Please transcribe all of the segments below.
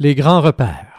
Les grands repères.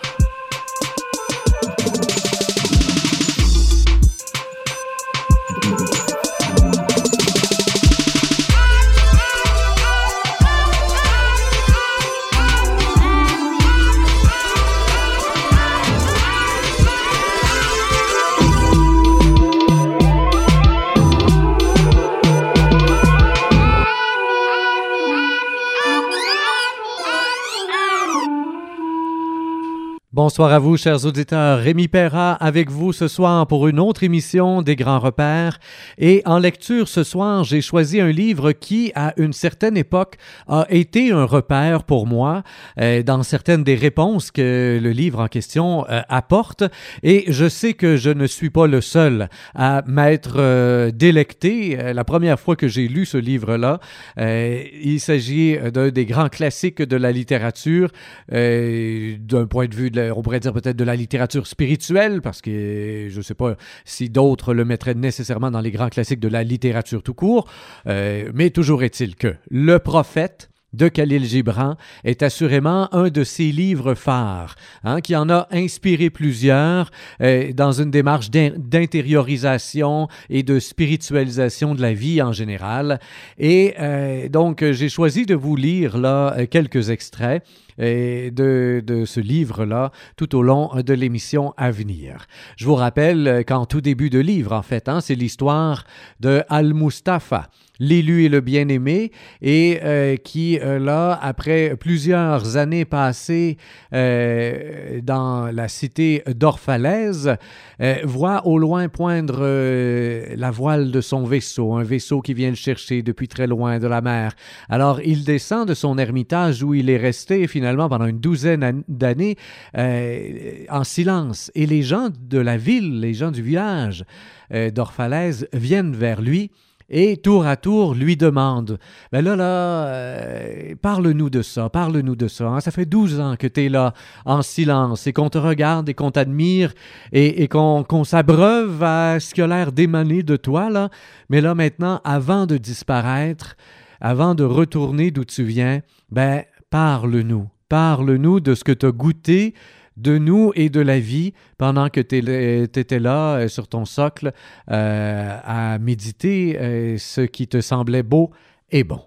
Bonsoir à vous, chers auditeurs. Rémi Perra avec vous ce soir pour une autre émission des Grands Repères. Et en lecture ce soir, j'ai choisi un livre qui, à une certaine époque, a été un repère pour moi euh, dans certaines des réponses que le livre en question euh, apporte. Et je sais que je ne suis pas le seul à m'être euh, délecté. La première fois que j'ai lu ce livre-là, il s'agit d'un des grands classiques de la littérature, d'un point de vue de la on pourrait dire peut-être de la littérature spirituelle, parce que je ne sais pas si d'autres le mettraient nécessairement dans les grands classiques de la littérature tout court, euh, mais toujours est-il que le prophète de Khalil Gibran est assurément un de ses livres phares, hein, qui en a inspiré plusieurs euh, dans une démarche d'intériorisation et de spiritualisation de la vie en général. Et euh, donc, j'ai choisi de vous lire là quelques extraits de, de ce livre-là tout au long de l'émission à venir. Je vous rappelle qu'en tout début de livre, en fait, hein, c'est l'histoire de Al-Mustafa, l'élu et le bien-aimé, et euh, qui, euh, là, après plusieurs années passées euh, dans la cité d'Orphalaise, euh, voit au loin poindre euh, la voile de son vaisseau, un vaisseau qui vient le chercher depuis très loin de la mer. Alors, il descend de son ermitage où il est resté finalement pendant une douzaine d'années en silence, et les gens de la ville, les gens du village d'Orphalaise viennent vers lui et tour à tour lui demande Ben là, là, euh, parle-nous de ça, parle-nous de ça. Hein. Ça fait douze ans que tu es là en silence et qu'on te regarde et qu'on t'admire et, et qu'on qu'on s'abreuve à ce qui a l'air d'émaner de toi, là. Mais là, maintenant, avant de disparaître, avant de retourner d'où tu viens, ben, parle-nous. Parle-nous de ce que tu as goûté, de nous et de la vie pendant que tu étais là euh, sur ton socle euh, à méditer euh, ce qui te semblait beau et bon.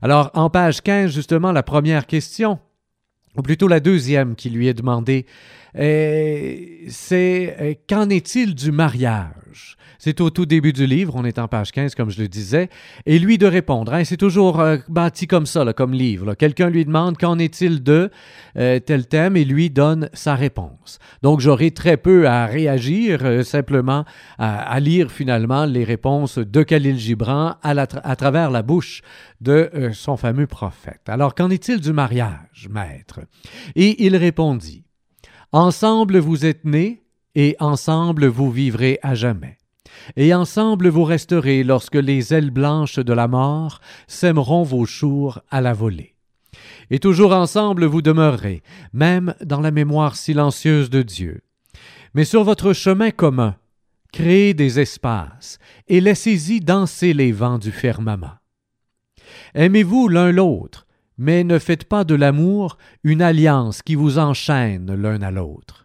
Alors, en page 15, justement, la première question, ou plutôt la deuxième qui lui est demandée, c'est qu'en est-il du mariage? C'est au tout début du livre, on est en page 15 comme je le disais, et lui de répondre. Hein, c'est toujours euh, bâti comme ça, comme livre. Quelqu'un lui demande qu'en est-il de euh, tel thème et lui donne sa réponse. Donc j'aurai très peu à réagir, euh, simplement à, lire finalement les réponses de Khalil Gibran à, à travers la bouche de son fameux prophète. Alors qu'en est-il du mariage, maître? Et il répondit, Ensemble vous êtes nés et ensemble vous vivrez à jamais et ensemble vous resterez lorsque les ailes blanches de la mort sèmeront vos chours à la volée. Et toujours ensemble vous demeurerez, même dans la mémoire silencieuse de Dieu. Mais sur votre chemin commun, créez des espaces et laissez-y danser les vents du firmament. Aimez-vous l'un l'autre, mais ne faites pas de l'amour une alliance qui vous enchaîne l'un à l'autre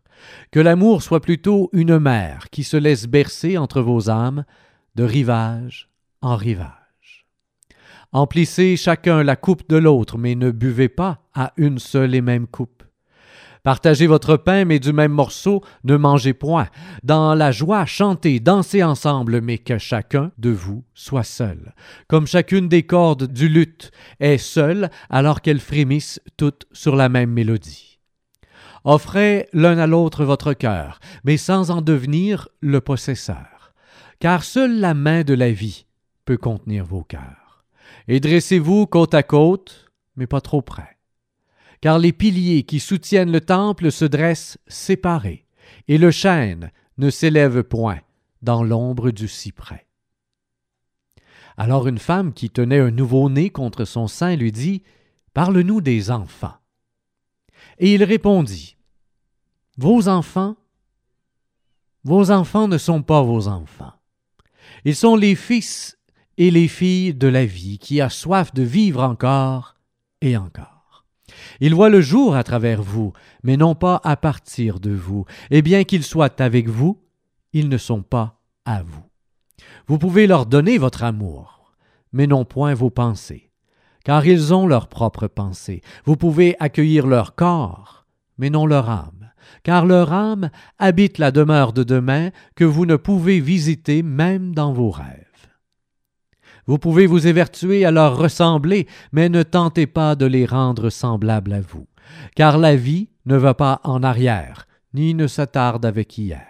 que l'amour soit plutôt une mer qui se laisse bercer entre vos âmes de rivage en rivage. Emplissez chacun la coupe de l'autre, mais ne buvez pas à une seule et même coupe. Partagez votre pain, mais du même morceau, ne mangez point. Dans la joie, chantez, dansez ensemble, mais que chacun de vous soit seul. Comme chacune des cordes du luth est seule, alors qu'elles frémissent toutes sur la même mélodie. Offrez l'un à l'autre votre cœur, mais sans en devenir le possesseur, car seule la main de la vie peut contenir vos cœurs. Et dressez-vous côte à côte, mais pas trop près, car les piliers qui soutiennent le temple se dressent séparés, et le chêne ne s'élève point dans l'ombre du cyprès. Alors une femme qui tenait un nouveau-né contre son sein lui dit Parle-nous des enfants. Et il répondit vos enfants, vos enfants ne sont pas vos enfants. Ils sont les fils et les filles de la vie qui a soif de vivre encore et encore. Ils voient le jour à travers vous, mais non pas à partir de vous, et bien qu'ils soient avec vous, ils ne sont pas à vous. Vous pouvez leur donner votre amour, mais non point vos pensées, car ils ont leurs propres pensées. Vous pouvez accueillir leur corps, mais non leur âme, car leur âme habite la demeure de demain que vous ne pouvez visiter même dans vos rêves. Vous pouvez vous évertuer à leur ressembler, mais ne tentez pas de les rendre semblables à vous, car la vie ne va pas en arrière, ni ne s'attarde avec hier.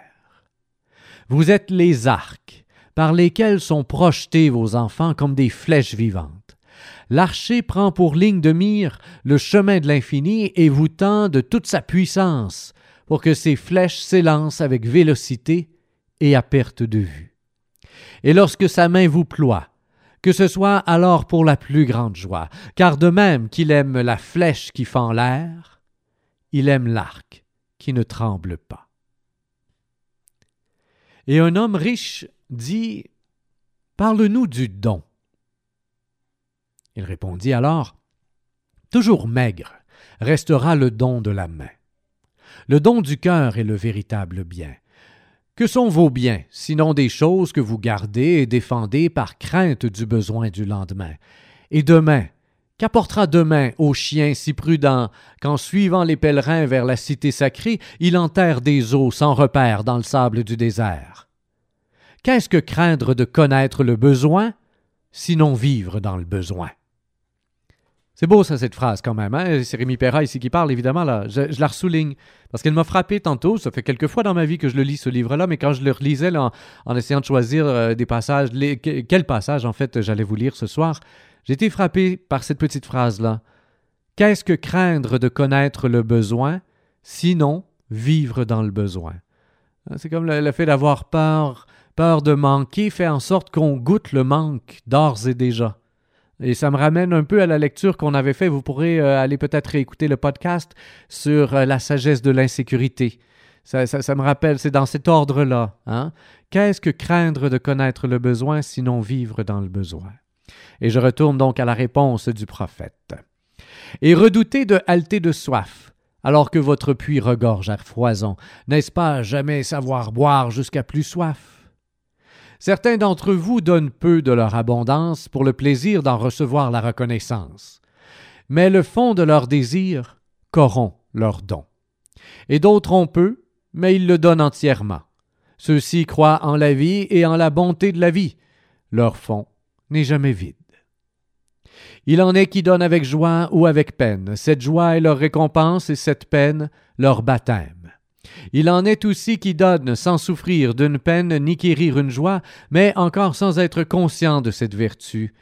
Vous êtes les arcs, par lesquels sont projetés vos enfants comme des flèches vivantes. L'archer prend pour ligne de mire le chemin de l'infini et vous tend de toute sa puissance pour que ces flèches s'élancent avec vélocité et à perte de vue. Et lorsque sa main vous ploie, que ce soit alors pour la plus grande joie, car de même qu'il aime la flèche qui fend l'air, il aime l'arc qui ne tremble pas. Et un homme riche dit Parle-nous du don. Il répondit alors Toujours maigre restera le don de la main. Le don du cœur est le véritable bien. Que sont vos biens, sinon des choses que vous gardez et défendez par crainte du besoin du lendemain? Et demain, qu'apportera demain au chien si prudent qu'en suivant les pèlerins vers la cité sacrée, il enterre des eaux sans repère dans le sable du désert? Qu'est-ce que craindre de connaître le besoin, sinon vivre dans le besoin? C'est beau, ça, cette phrase, quand même. Hein? C'est Rémi Perra ici qui parle, évidemment. Là. Je, la ressouligne parce qu'elle m'a frappé tantôt. Ça fait quelques fois dans ma vie que je le lis, ce livre-là, mais quand je le relisais en, essayant de choisir euh, des passages, quel passage, en fait, j'allais vous lire ce soir, j'ai été frappé par cette petite phrase-là. Qu'est-ce que craindre de connaître le besoin, sinon vivre dans le besoin? Hein, c'est comme le, le fait d'avoir peur, peur de manquer fait en sorte qu'on goûte le manque d'ores et déjà. Et ça me ramène un peu à la lecture qu'on avait fait. Vous pourrez euh, aller peut-être réécouter le podcast sur euh, la sagesse de l'insécurité. Ça, ça, me rappelle, c'est dans cet ordre-là. Hein? Qu'est-ce que craindre de connaître le besoin, sinon vivre dans le besoin? Et je retourne donc à la réponse du prophète. Et redouter de halter de soif, alors que votre puits regorge à foison, n'est-ce pas jamais savoir boire jusqu'à plus soif? Certains d'entre vous donnent peu de leur abondance pour le plaisir d'en recevoir la reconnaissance. Mais le fond de leur désir corrompt leur don. Et d'autres ont peu, mais ils le donnent entièrement. Ceux-ci croient en la vie et en la bonté de la vie. Leur fond n'est jamais vide. Il en est qui donnent avec joie ou avec peine. Cette joie est leur récompense et cette peine leur baptême. Il en est aussi qui donnent sans souffrir d'une peine ni quérir une joie, mais encore sans être conscients de cette vertu.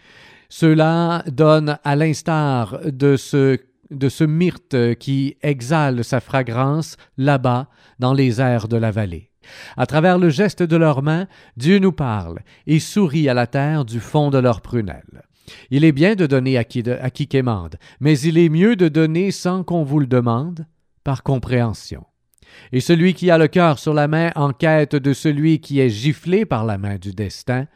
Cela donne à l'instar de ce de myrte qui exhale sa fragrance là-bas dans les airs de la vallée. À travers le geste de leurs mains, Dieu nous parle et sourit à la terre du fond de leurs prunelles. Il est bien de donner à qui, à qui quémande, mais il est mieux de donner sans qu'on vous le demande, par compréhension. Et celui qui a le cœur sur la main en quête de celui qui est giflé par la main du destin,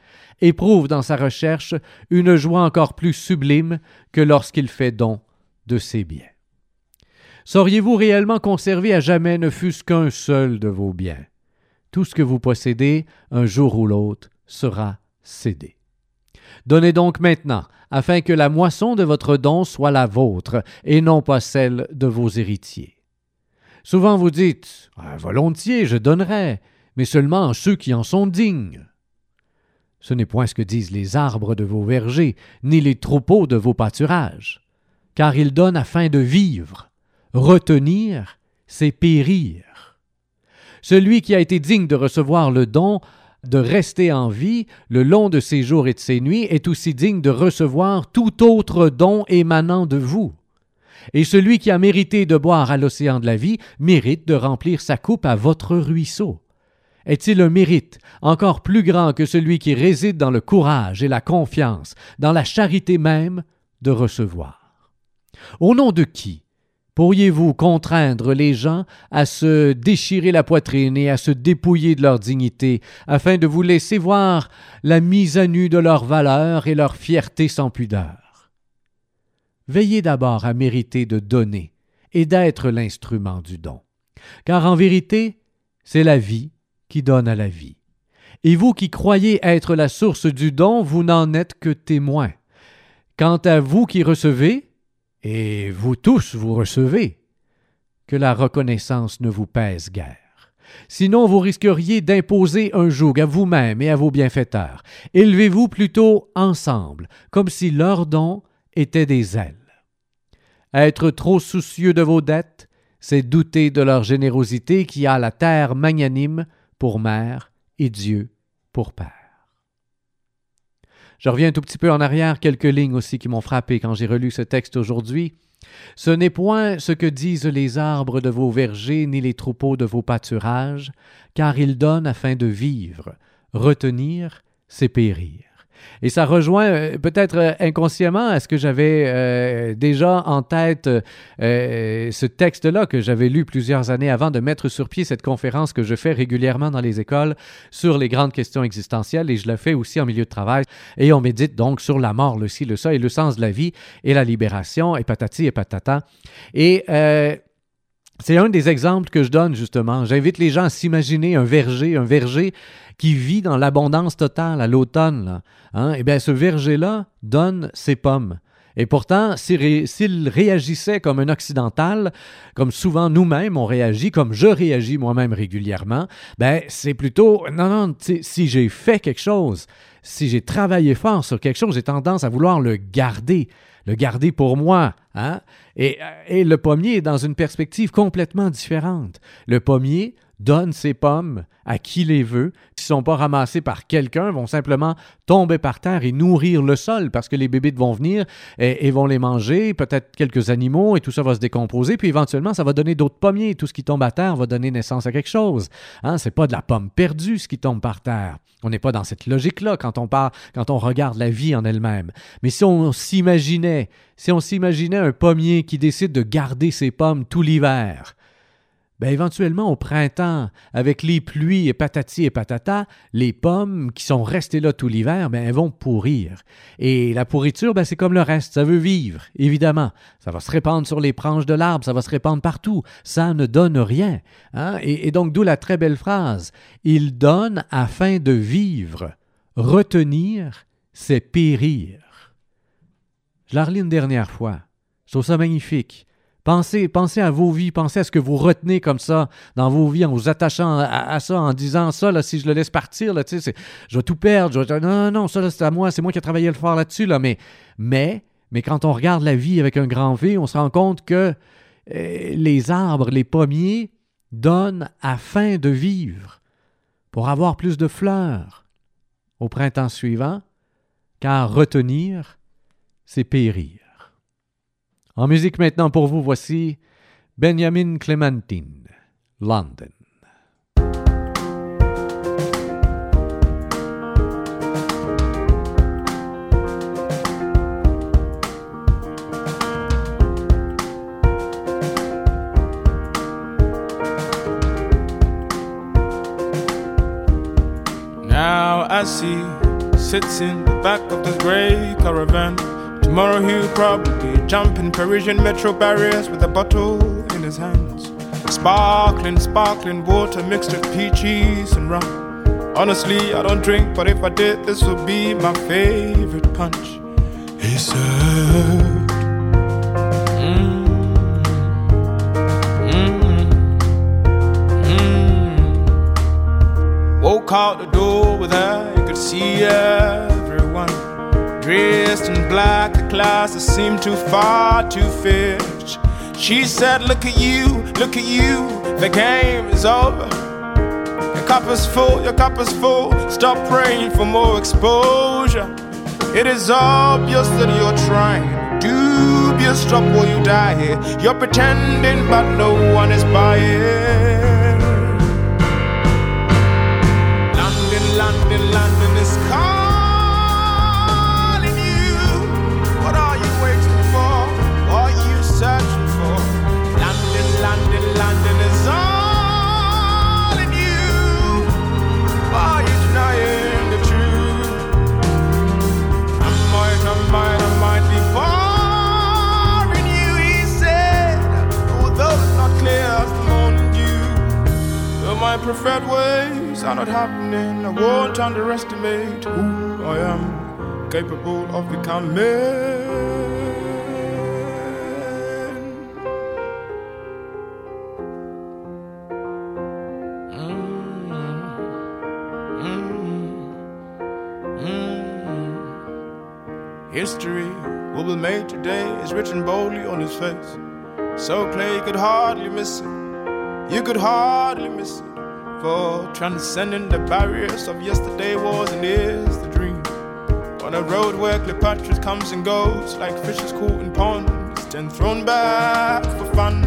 éprouve dans sa recherche une joie encore plus sublime que lorsqu'il fait don de ses biens. Sauriez-vous réellement conserver à jamais ne fût-ce qu'un seul de vos biens? Tout ce que vous possédez, un jour ou l'autre, sera cédé. Donnez donc maintenant, afin que la moisson de votre don soit la vôtre, et non pas celle de vos héritiers. Souvent vous dites Volontiers, je donnerai, mais seulement à ceux qui en sont dignes. Ce n'est point ce que disent les arbres de vos vergers, ni les troupeaux de vos pâturages, car ils donnent afin de vivre. Retenir, c'est périr. Celui qui a été digne de recevoir le don de rester en vie le long de ses jours et de ses nuits est aussi digne de recevoir tout autre don émanant de vous. Et celui qui a mérité de boire à l'océan de la vie mérite de remplir sa coupe à votre ruisseau. Est-il un mérite encore plus grand que celui qui réside dans le courage et la confiance, dans la charité même, de recevoir? Au nom de qui pourriez-vous contraindre les gens à se déchirer la poitrine et à se dépouiller de leur dignité, afin de vous laisser voir la mise à nu de leur valeur et leur fierté sans pudeur? veillez d'abord à mériter de donner et d'être l'instrument du don. Car en vérité, c'est la vie qui donne à la vie. Et vous qui croyez être la source du don, vous n'en êtes que témoins. Quant à vous qui recevez, et vous tous vous recevez, que la reconnaissance ne vous pèse guère. Sinon, vous risqueriez d'imposer un joug à vous-même et à vos bienfaiteurs. Élevez-vous plutôt ensemble, comme si leur don était des ailes. Être trop soucieux de vos dettes, c'est douter de leur générosité qui a la terre magnanime pour mère et Dieu pour père. Je reviens un tout petit peu en arrière, quelques lignes aussi qui m'ont frappé quand j'ai relu ce texte aujourd'hui. Ce n'est point ce que disent les arbres de vos vergers ni les troupeaux de vos pâturages, car ils donnent afin de vivre. Retenir, c'est périr. Et ça rejoint euh, peut-être euh, inconsciemment à ce que j'avais euh, déjà en tête ce texte-là que j'avais lu plusieurs années avant de mettre sur pied cette conférence que je fais régulièrement dans les écoles sur les grandes questions existentielles et je le fais aussi en milieu de travail. Et on médite donc sur la mort, le ci, le ça et le sens de la vie et la libération et patati et patata. Et c'est un des exemples que je donne justement. J'invite les gens à s'imaginer un verger, un verger qui vit dans l'abondance totale à l'automne, hein, eh bien, ce verger-là donne ses pommes. Et pourtant, s'il réagissait comme un occidental, comme souvent nous-mêmes on réagit, comme je réagis moi-même régulièrement, ben c'est plutôt non non, si j'ai fait quelque chose, si j'ai travaillé fort sur quelque chose, j'ai tendance à vouloir le garder, le garder pour moi. Hein? Et, et le pommier est dans une perspective complètement différente. Le pommier donne ses pommes à qui les veut, qui ne sont pas ramassées par quelqu'un, vont simplement tomber par terre et nourrir le sol parce que les bébites vont venir et, vont les manger, peut-être quelques animaux et tout ça va se décomposer, puis éventuellement ça va donner d'autres pommiers, tout ce qui tombe à terre va donner naissance à quelque chose. Hein, c'est pas de la pomme perdue ce qui tombe par terre. On n'est pas dans cette logique-là quand on quand on regarde la vie en elle-même. Mais si on s'imaginait, si on s'imaginait un pommier qui décide de garder ses pommes tout l'hiver, Bien, éventuellement, au printemps, avec les pluies et patati et patata, les pommes qui sont restées là tout l'hiver, ben, elles vont pourrir. Et la pourriture, ben, c'est comme le reste, ça veut vivre, évidemment. Ça va se répandre sur les branches de l'arbre, ça va se répandre partout. Ça ne donne rien. Hein? Et, et donc, d'où la très belle phrase Il donne afin de vivre. Retenir, c'est périr. Je la relis une dernière fois. Je trouve ça magnifique. Pensez, à vos vies, pensez à ce que vous retenez comme ça dans vos vies en vous attachant à, ça, en disant ça, si je le laisse partir, là, je vais tout perdre. Je non, non, ça, c'est à moi, c'est moi qui ai travaillé le fort là-dessus. Là, mais, mais, quand on regarde la vie avec un grand V, on se rend compte que euh, les arbres, les pommiers donnent afin de vivre, pour avoir plus de fleurs au printemps suivant, car retenir, c'est périr. En musique maintenant pour vous, voici Benjamin Clementine, London. Now I see sits in the back of this grey caravan Tomorrow he'll probably jump in Parisian metro barriers with a bottle in his hands. Sparkling, sparkling water mixed with peaches and rum. Honestly, I don't drink, but if I did, this would be my favorite punch. He said. Mm, mm, mm, Walk out the door with her, you could see everyone dressed in black class that seemed too far to fish. She said, Look at you, look at you, the game is over. Your cup is full, your cup is full. Stop praying for more exposure. It is obvious that you're trying. Dubious stop will you die here. You're pretending, but no one is buying. My preferred ways are not happening. I won't underestimate who I am, capable of becoming. History will be made today is written boldly on his face. So clear you could hardly miss it. You could hardly miss it. For transcending the barriers of yesterday was and is the dream. On a road where Cleopatra comes and goes like fishes caught in ponds, then thrown back for fun.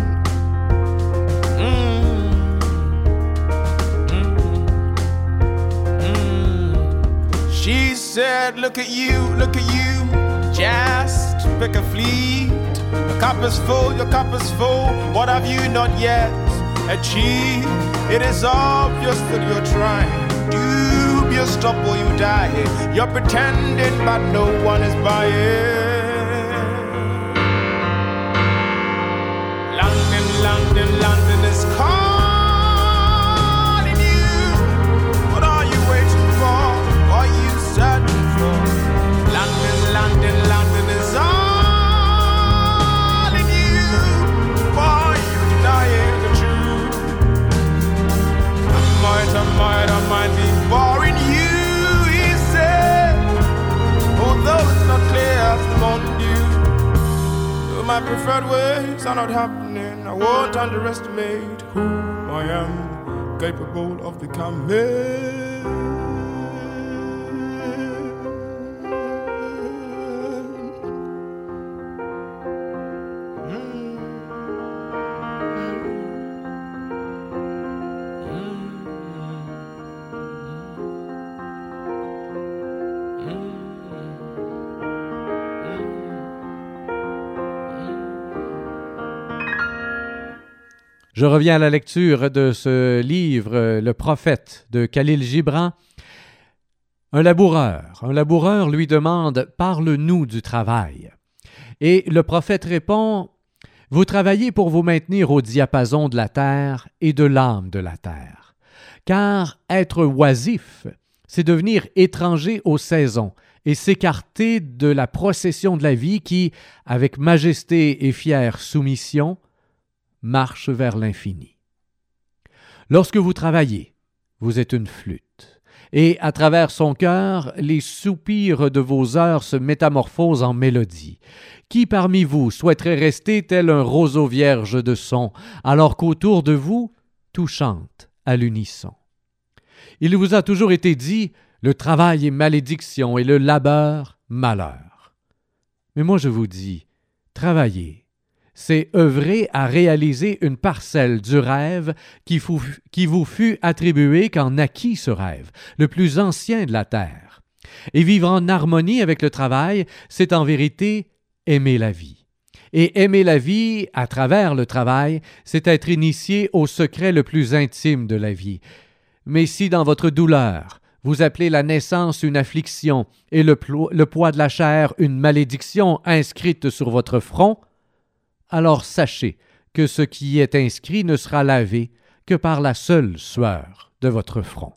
Mm. Mm. Mm. She said, Look at you, look at you just pick a fleet. Your cup is full, your cup is full. What have you not yet achieved? It is obvious that you're trying. Dubious, or you die. You're pretending, but no one is buying. I might, be boring you, he said. Although it's not clear as the morning. Though my preferred ways are not happening, I won't underestimate who I am, capable of becoming. Je reviens à la lecture de ce livre, Le prophète de Khalil Gibran. Un laboureur, un laboureur lui demande Parle-nous du travail. Et le prophète répond Vous travaillez pour vous maintenir au diapason de la terre et de l'âme de la terre. Car être oisif, c'est devenir étranger aux saisons et s'écarter de la procession de la vie qui, avec majesté et fière soumission, marche vers l'infini. Lorsque vous travaillez, vous êtes une flûte, et à travers son cœur, les soupirs de vos heures se métamorphosent en mélodie. Qui parmi vous souhaiterait rester tel un roseau vierge de son, alors qu'autour de vous, tout chante à l'unisson? Il vous a toujours été dit le travail est malédiction et le labeur malheur. Mais moi je vous dis, travaillez, c'est œuvrer à réaliser une parcelle du rêve qui, vous fut attribué quand naquit ce rêve, le plus ancien de la terre. Et vivre en harmonie avec le travail, c'est en vérité aimer la vie. Et aimer la vie à travers le travail, c'est être initié au secret le plus intime de la vie. Mais si dans votre douleur, vous appelez la naissance une affliction et le poids de la chair une malédiction inscrite sur votre front, alors sachez que ce qui est inscrit ne sera lavé que par la seule sueur de votre front.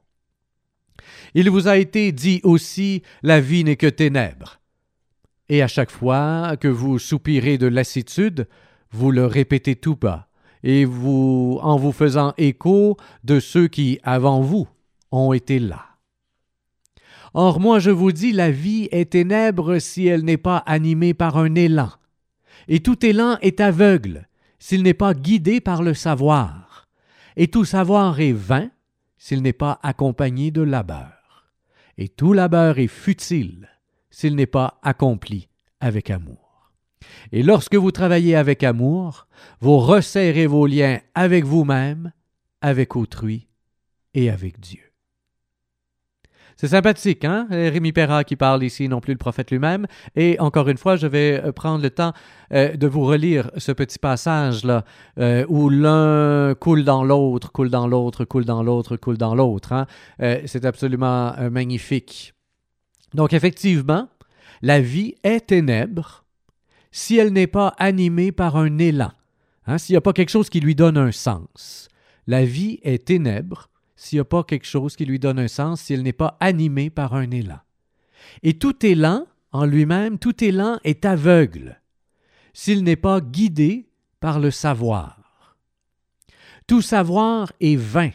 Il vous a été dit aussi La vie n'est que ténèbres. Et à chaque fois que vous soupirez de lassitude, vous le répétez tout bas, et vous en vous faisant écho de ceux qui, avant vous, ont été là. Or moi je vous dis, la vie est ténèbre si elle n'est pas animée par un élan, et tout élan est aveugle s'il n'est pas guidé par le savoir, et tout savoir est vain s'il n'est pas accompagné de labeur, et tout labeur est futile s'il n'est pas accompli avec amour. Et lorsque vous travaillez avec amour, vous resserrez vos liens avec vous-même, avec autrui et avec Dieu. C'est sympathique, hein? Rémi Perra qui parle ici, non plus le prophète lui-même. Et encore une fois, je vais euh, prendre le temps euh, de vous relire ce petit passage-là, euh, où l'un coule dans l'autre, coule dans l'autre, coule dans l'autre, coule dans l'autre. Hein? Euh, c'est absolument euh, magnifique. Donc, effectivement, la vie est ténèbre si elle n'est pas animée par un élan, hein? s'il n'y a pas quelque chose qui lui donne un sens. La vie est ténèbre s'il n'y a pas quelque chose qui lui donne un sens, s'il n'est pas animé par un élan. Et tout élan, en lui-même, tout élan est aveugle, s'il n'est pas guidé par le savoir. Tout savoir est vain,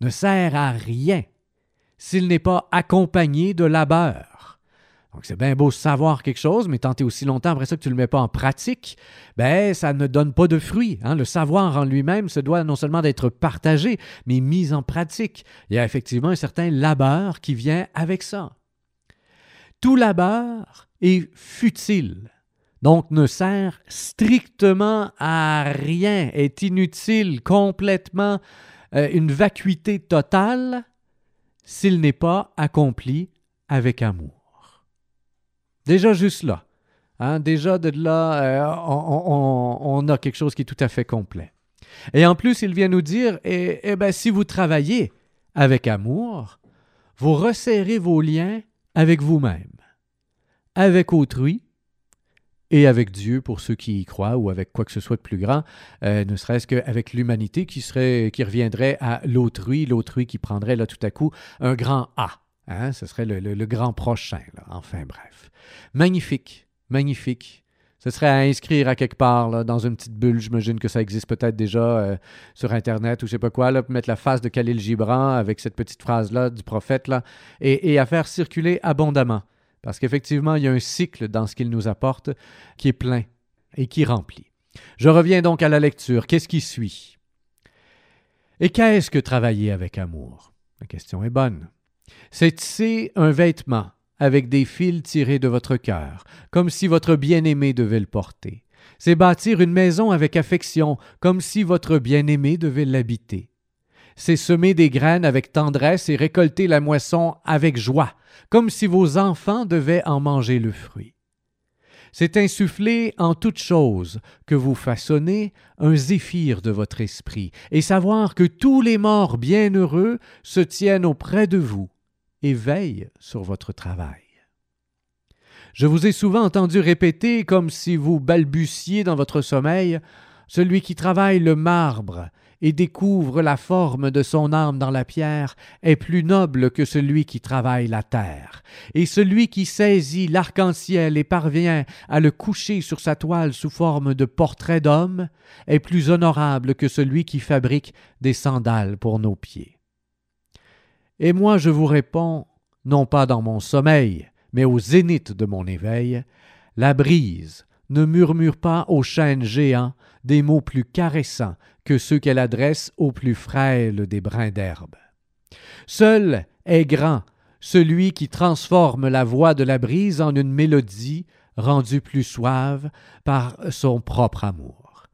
ne sert à rien, s'il n'est pas accompagné de labeur. Donc c'est bien beau savoir quelque chose, mais tant et aussi longtemps après ça que tu ne le mets pas en pratique, ben ça ne donne pas de fruits. Hein. Le savoir en lui-même se doit non seulement d'être partagé, mais mis en pratique. Il y a effectivement un certain labeur qui vient avec ça. Tout labeur est futile, donc ne sert strictement à rien, est inutile, complètement euh, une vacuité totale, s'il n'est pas accompli avec amour. Déjà juste là, hein, déjà de là, euh, on, a quelque chose qui est tout à fait complet. Et en plus, il vient nous dire, eh, eh ben, si vous travaillez avec amour, vous resserrez vos liens avec vous-même, avec autrui et avec Dieu pour ceux qui y croient ou avec quoi que ce soit de plus grand, euh, ne serait-ce qu'avec l'humanité qui serait qui reviendrait à l'autrui, l'autrui qui prendrait là tout à coup un grand A. Hein? Ce serait le, grand prochain. Enfin bref. Magnifique, magnifique. Ce serait à inscrire à quelque part, dans une petite bulle. J'imagine que ça existe peut-être déjà euh, sur Internet ou je sais pas quoi, mettre la face de Khalil Gibran avec cette petite phrase-là du prophète, là, et à faire circuler abondamment. Parce qu'effectivement, il y a un cycle dans ce qu'il nous apporte qui est plein et qui remplit. Je reviens donc à la lecture. Qu'est-ce qui suit? Et qu'est-ce que travailler avec amour? La question est bonne. C'est tisser un vêtement avec des fils tirés de votre cœur, comme si votre bien-aimé devait le porter. C'est bâtir une maison avec affection, comme si votre bien-aimé devait l'habiter c'est semer des graines avec tendresse et récolter la moisson avec joie, comme si vos enfants devaient en manger le fruit. C'est insuffler en toute chose que vous façonnez un zéphyr de votre esprit, et savoir que tous les morts bienheureux se tiennent auprès de vous et veillent sur votre travail. Je vous ai souvent entendu répéter, comme si vous balbutiez dans votre sommeil, celui qui travaille le marbre et découvre la forme de son âme dans la pierre est plus noble que celui qui travaille la terre, et celui qui saisit l'arc-en-ciel et parvient à le coucher sur sa toile sous forme de portrait d'homme est plus honorable que celui qui fabrique des sandales pour nos pieds. Et moi je vous réponds, non pas dans mon sommeil, mais au zénith de mon éveil, la brise ne murmure pas aux chênes géants des mots plus caressants que ceux qu'elle adresse aux plus frêles des brins d'herbe. Seul est grand celui qui transforme la voix de la brise en une mélodie rendue plus suave par son propre amour.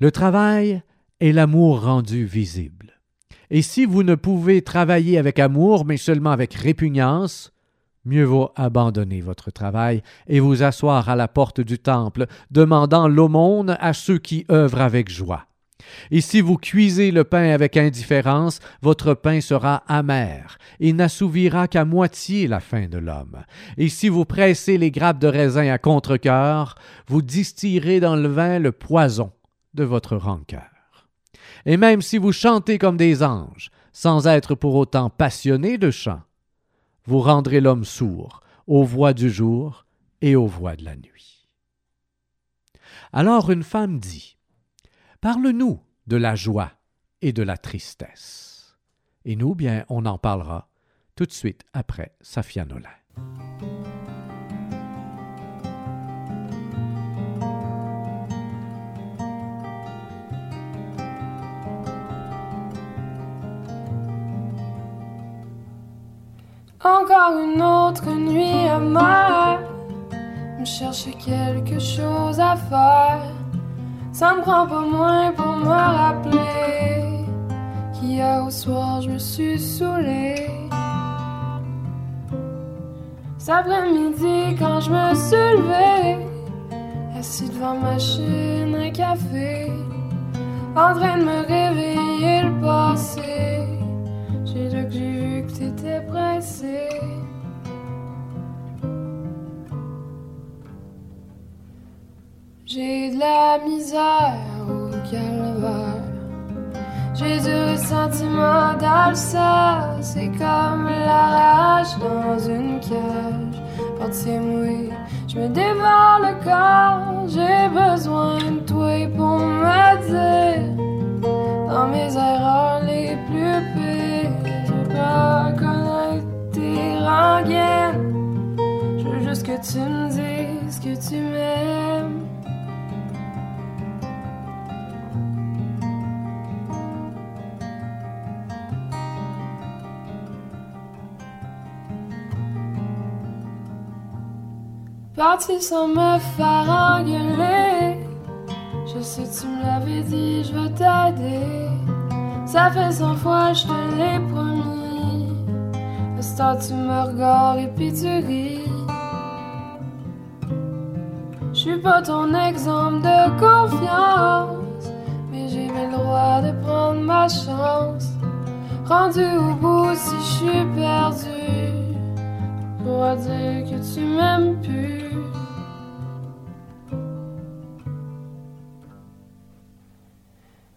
Le travail est l'amour rendu visible. Et si vous ne pouvez travailler avec amour, mais seulement avec répugnance, mieux vaut abandonner votre travail et vous asseoir à la porte du temple, demandant l'aumône à ceux qui œuvrent avec joie. Et si vous cuisez le pain avec indifférence, votre pain sera amer, et n'assouvira qu'à moitié la faim de l'homme. Et si vous pressez les grappes de raisin à contre-cœur, vous distillerez dans le vin le poison de votre rancœur. Et même si vous chantez comme des anges, sans être pour autant passionné de chant, vous rendrez l'homme sourd aux voix du jour et aux voix de la nuit. Alors une femme dit Parle-nous de la joie et de la tristesse. Et nous, bien, on en parlera tout de suite après Safia Nolin. Encore une autre nuit à moi. Me chercher quelque chose à faire. Ça me prend pas moins pour me rappeler qu'hier au soir je me suis saoulée. Cet après-midi, quand je me suis levée, assis devant ma machine à café, en train de me réveiller le passé. T'étais pressé. J'ai de la misère au calvaire. J'ai du sentimental, ça, c'est comme la rage dans une cage. Portier mouillé, je me dévore le corps, j'ai besoin de toi pour me dire dans mes erreurs les plus pires. Je veux pas connaître tes rengaines, je veux juste que tu me dises que tu m'aimes. Parti sans me faire engueuler. Je sais, tu me l'avais dit, je veux t'aider. Ça fait cent fois, je te l'ai promis. Star, tu me regardes et puis tu ris. Je suis pas ton exemple de confiance, mais j'ai le droit de prendre ma chance. Rendu au bout, si je suis perdu, pour dire que tu m'aimes plus.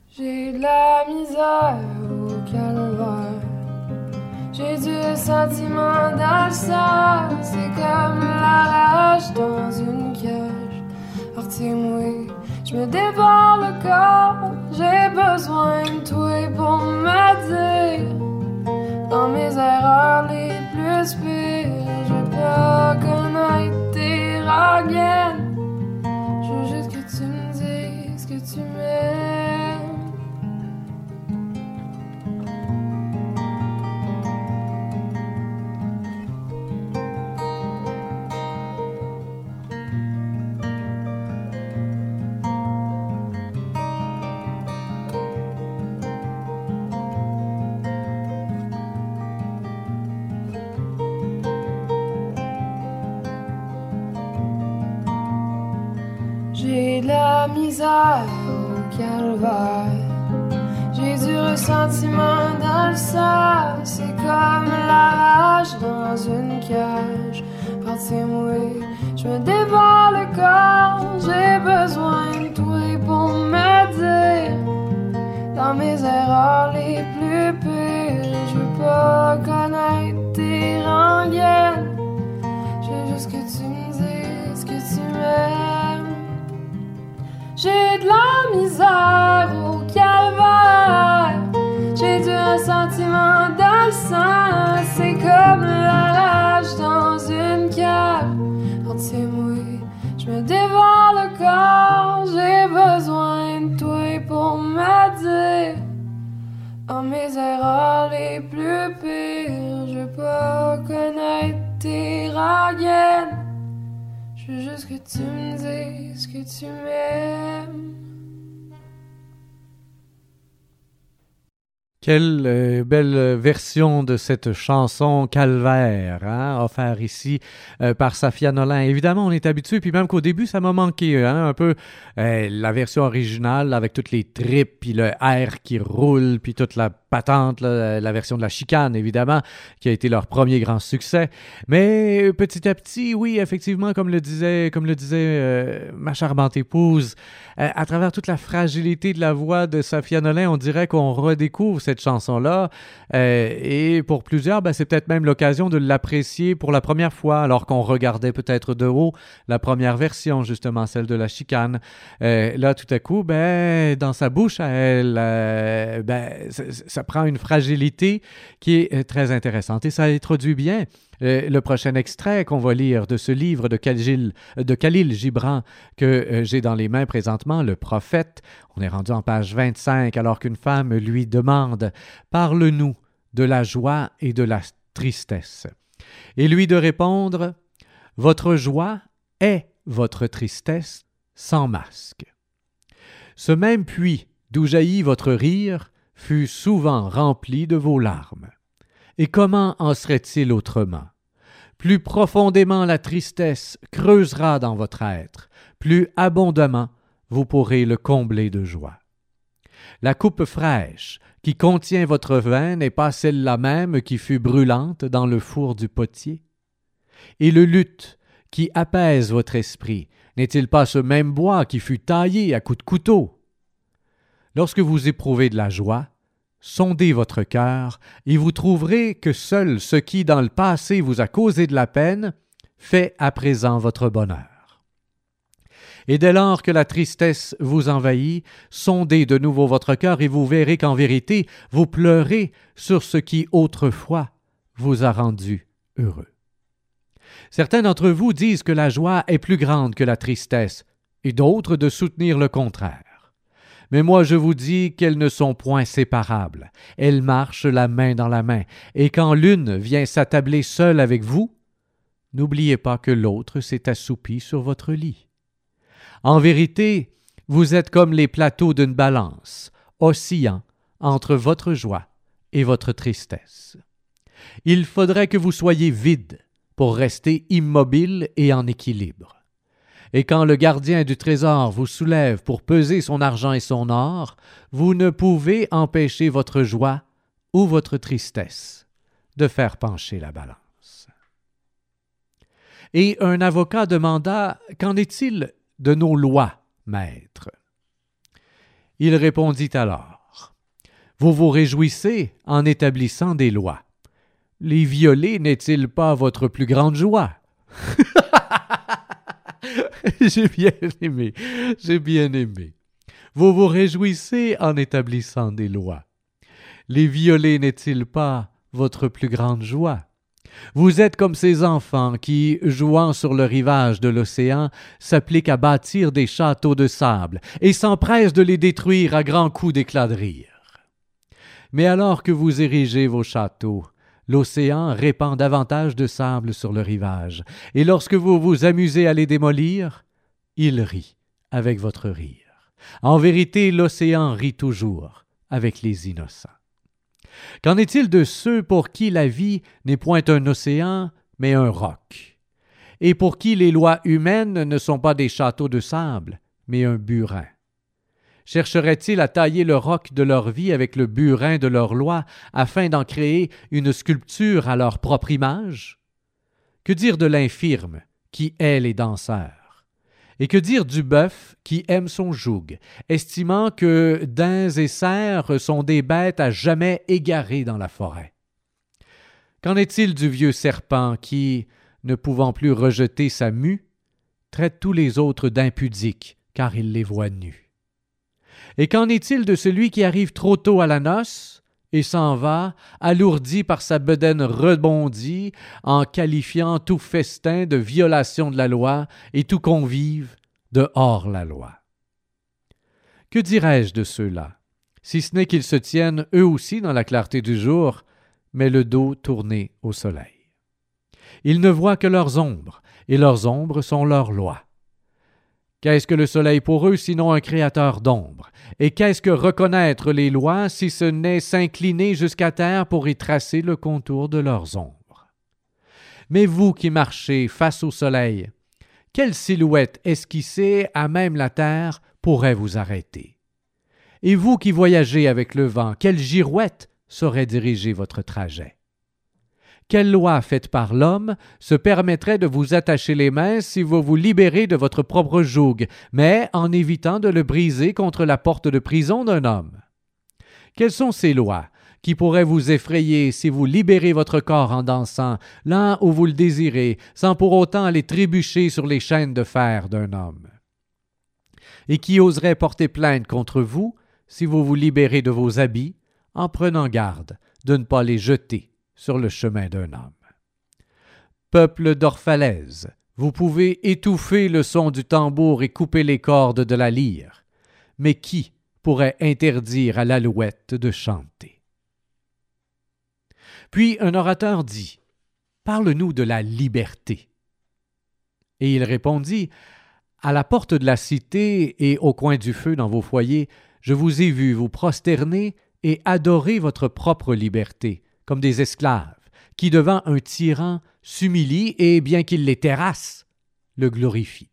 J'ai de la misère. Du sentiment sang. C'est comme la rage dans une cage. Ortie-moi, je me dévore le corps. J'ai besoin de toi pour dire. Dans mes erreurs les plus pires, je pas connaître tes rengaines. Quelle euh, belle version de cette chanson Calvaire, hein, offert ici euh, par Safia Nolin. Évidemment, on est habitué, puis même qu'au début, ça m'a manqué hein, un peu euh, la version originale avec toutes les tripes, puis le air qui roule, puis toute la patente, la version de la chicane, évidemment, qui a été leur premier grand succès. Mais petit à petit, oui, effectivement, comme le disait, comme le disait euh, ma charmante épouse, euh, à travers toute la fragilité de la voix de Safia Nolin, on dirait qu'on redécouvre cette chanson-là. Euh, et pour plusieurs, ben, c'est peut-être même l'occasion de l'apprécier pour la première fois, alors qu'on regardait peut-être de haut la première version, justement, celle de la chicane. là, tout à coup, ben, dans sa bouche à elle, ben, ça prend une fragilité qui est très intéressante. Et ça introduit bien euh, le prochain extrait qu'on va lire de ce livre de Khalil, de Khalil Gibran que euh, j'ai dans les mains présentement, Le Prophète. On est rendu en page 25 alors qu'une femme lui demande Parle-nous de la joie et de la tristesse. Et lui de répondre Votre joie est votre tristesse sans masque. Ce même puits d'où jaillit votre rire fut souvent rempli de vos larmes. Et comment en serait-il autrement? Plus profondément la tristesse creusera dans votre être, plus abondamment vous pourrez le combler de joie. La coupe fraîche qui contient votre vin n'est pas celle-là même qui fut brûlante dans le four du potier? Et le luth qui apaise votre esprit n'est-il pas ce même bois qui fut taillé à coups de couteau? Lorsque vous éprouvez de la joie, sondez votre cœur, et vous trouverez que seul ce qui dans le passé vous a causé de la peine fait à présent votre bonheur. Et dès lors que la tristesse vous envahit, sondez de nouveau votre cœur et vous verrez qu'en vérité vous pleurez sur ce qui autrefois vous a rendu heureux. Certains d'entre vous disent que la joie est plus grande que la tristesse, et d'autres de soutenir le contraire. Mais moi je vous dis qu'elles ne sont point séparables, elles marchent la main dans la main, et quand l'une vient s'attabler seule avec vous, n'oubliez pas que l'autre s'est assoupi sur votre lit. En vérité, vous êtes comme les plateaux d'une balance, oscillant entre votre joie et votre tristesse. Il faudrait que vous soyez vide pour rester immobile et en équilibre. Et quand le gardien du trésor vous soulève pour peser son argent et son or, vous ne pouvez empêcher votre joie ou votre tristesse de faire pencher la balance. Et un avocat demanda Qu'en est-il de nos lois, maître? Il répondit alors Vous vous réjouissez en établissant des lois. Les violer n'est-il pas votre plus grande joie J'ai bien aimé, j'ai bien aimé. Vous vous réjouissez en établissant des lois. Les violer n'est-il pas votre plus grande joie? Vous êtes comme ces enfants qui, jouant sur le rivage de l'océan, s'appliquent à bâtir des châteaux de sable et s'empressent de les détruire à grands coups d'éclat de rire. Mais alors que vous érigez vos châteaux, l'océan répand davantage de sable sur le rivage, et lorsque vous vous amusez à les démolir, il rit avec votre rire. En vérité, l'océan rit toujours avec les innocents. Qu'en est-il de ceux pour qui la vie n'est point un océan, mais un roc, et pour qui les lois humaines ne sont pas des châteaux de sable, mais un burin? Chercheraient-ils à tailler le roc de leur vie avec le burin de leur loi afin d'en créer une sculpture à leur propre image? Que dire de l'infirme qui hait les danseurs? Et que dire du bœuf qui aime son joug, estimant que daims et cerfs sont des bêtes à jamais égarées dans la forêt? Qu'en est-il du vieux serpent qui, ne pouvant plus rejeter sa mue, traite tous les autres d'impudiques car il les voit nus? Et qu'en est-il de celui qui arrive trop tôt à la noce et s'en va, alourdi par sa bedaine rebondie, en qualifiant tout festin de violation de la loi et tout convive de hors la loi? Que dirais-je de ceux-là, si ce n'est qu'ils se tiennent eux aussi dans la clarté du jour, mais le dos tourné au soleil? Ils ne voient que leurs ombres, et leurs ombres sont leurs lois. Qu'est-ce que le soleil pour eux sinon un créateur d'ombre? Et qu'est-ce que reconnaître les lois si ce n'est s'incliner jusqu'à terre pour y tracer le contour de leurs ombres? Mais vous qui marchez face au soleil, quelle silhouette esquissée à même la terre pourrait vous arrêter? Et vous qui voyagez avec le vent, quelle girouette saurait diriger votre trajet? Quelle loi faite par l'homme se permettrait de vous attacher les mains si vous vous libérez de votre propre joug, mais en évitant de le briser contre la porte de prison d'un homme? Quelles sont ces lois qui pourraient vous effrayer si vous libérez votre corps en dansant, là où vous le désirez, sans pour autant aller trébucher sur les chaînes de fer d'un homme? Et qui oserait porter plainte contre vous si vous vous libérez de vos habits, en prenant garde de ne pas les jeter? Sur le chemin d'un homme. Peuple d'Orphalaise, vous pouvez étouffer le son du tambour et couper les cordes de la lyre, mais qui pourrait interdire à l'alouette de chanter? Puis un orateur dit Parle-nous de la liberté. Et il répondit À la porte de la cité et au coin du feu dans vos foyers, je vous ai vu vous prosterner et adorer votre propre liberté, comme des esclaves, qui devant un tyran s'humilient et, bien qu'il les terrasse, le glorifient.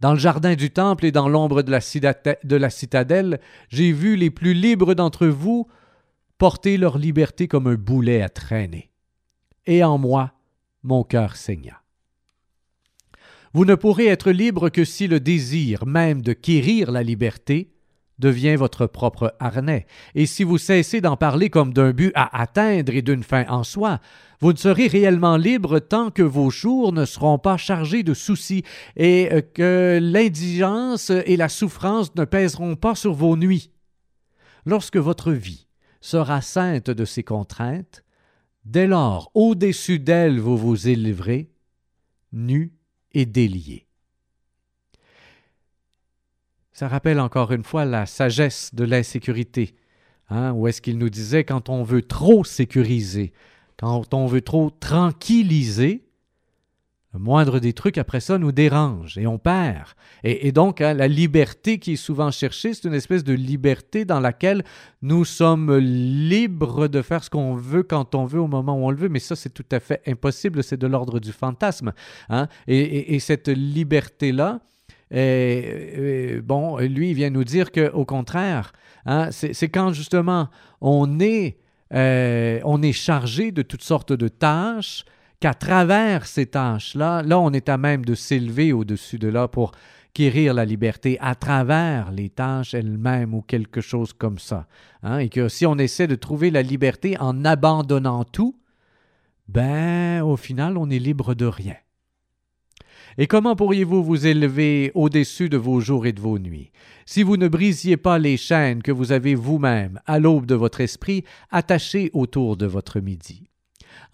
Dans le jardin du temple et dans l'ombre de, de la citadelle, j'ai vu les plus libres d'entre vous porter leur liberté comme un boulet à traîner. Et en moi, mon cœur saigna. Vous ne pourrez être libre que si le désir même de quérir la liberté devient votre propre harnais. Et si vous cessez d'en parler comme d'un but à atteindre et d'une fin en soi, vous ne serez réellement libre tant que vos jours ne seront pas chargés de soucis et euh, que l'indigence et la souffrance ne pèseront pas sur vos nuits. Lorsque votre vie sera sainte de ces contraintes, dès lors au-dessus d'elles vous vous élèverez, nu et délié. Ça rappelle encore une fois la sagesse de l'insécurité. Hein, où est-ce qu'il nous disait quand on veut trop sécuriser, quand on veut trop tranquilliser, le moindre des trucs après ça nous dérange et on perd. Et, donc, hein, la liberté qui est souvent cherchée, c'est une espèce de liberté dans laquelle nous sommes libres de faire ce qu'on veut quand on veut au moment où on le veut. Mais ça, c'est tout à fait impossible. C'est de l'ordre du fantasme. Hein. Et, cette liberté-là, bon, lui, il vient nous dire qu'au contraire, hein, c'est quand justement on est, euh, on est chargé de toutes sortes de tâches, qu'à travers ces tâches-là, là, on est à même de s'élever au-dessus de là pour quérir la liberté à travers les tâches elles-mêmes ou quelque chose comme ça. Hein, et que si on essaie de trouver la liberté en abandonnant tout, ben, au final, on est libre de rien. Et comment pourriez-vous vous élever au-dessus de vos jours et de vos nuits? Si vous ne brisiez pas les chaînes que vous avez vous-même, à l'aube de votre esprit, attachées autour de votre midi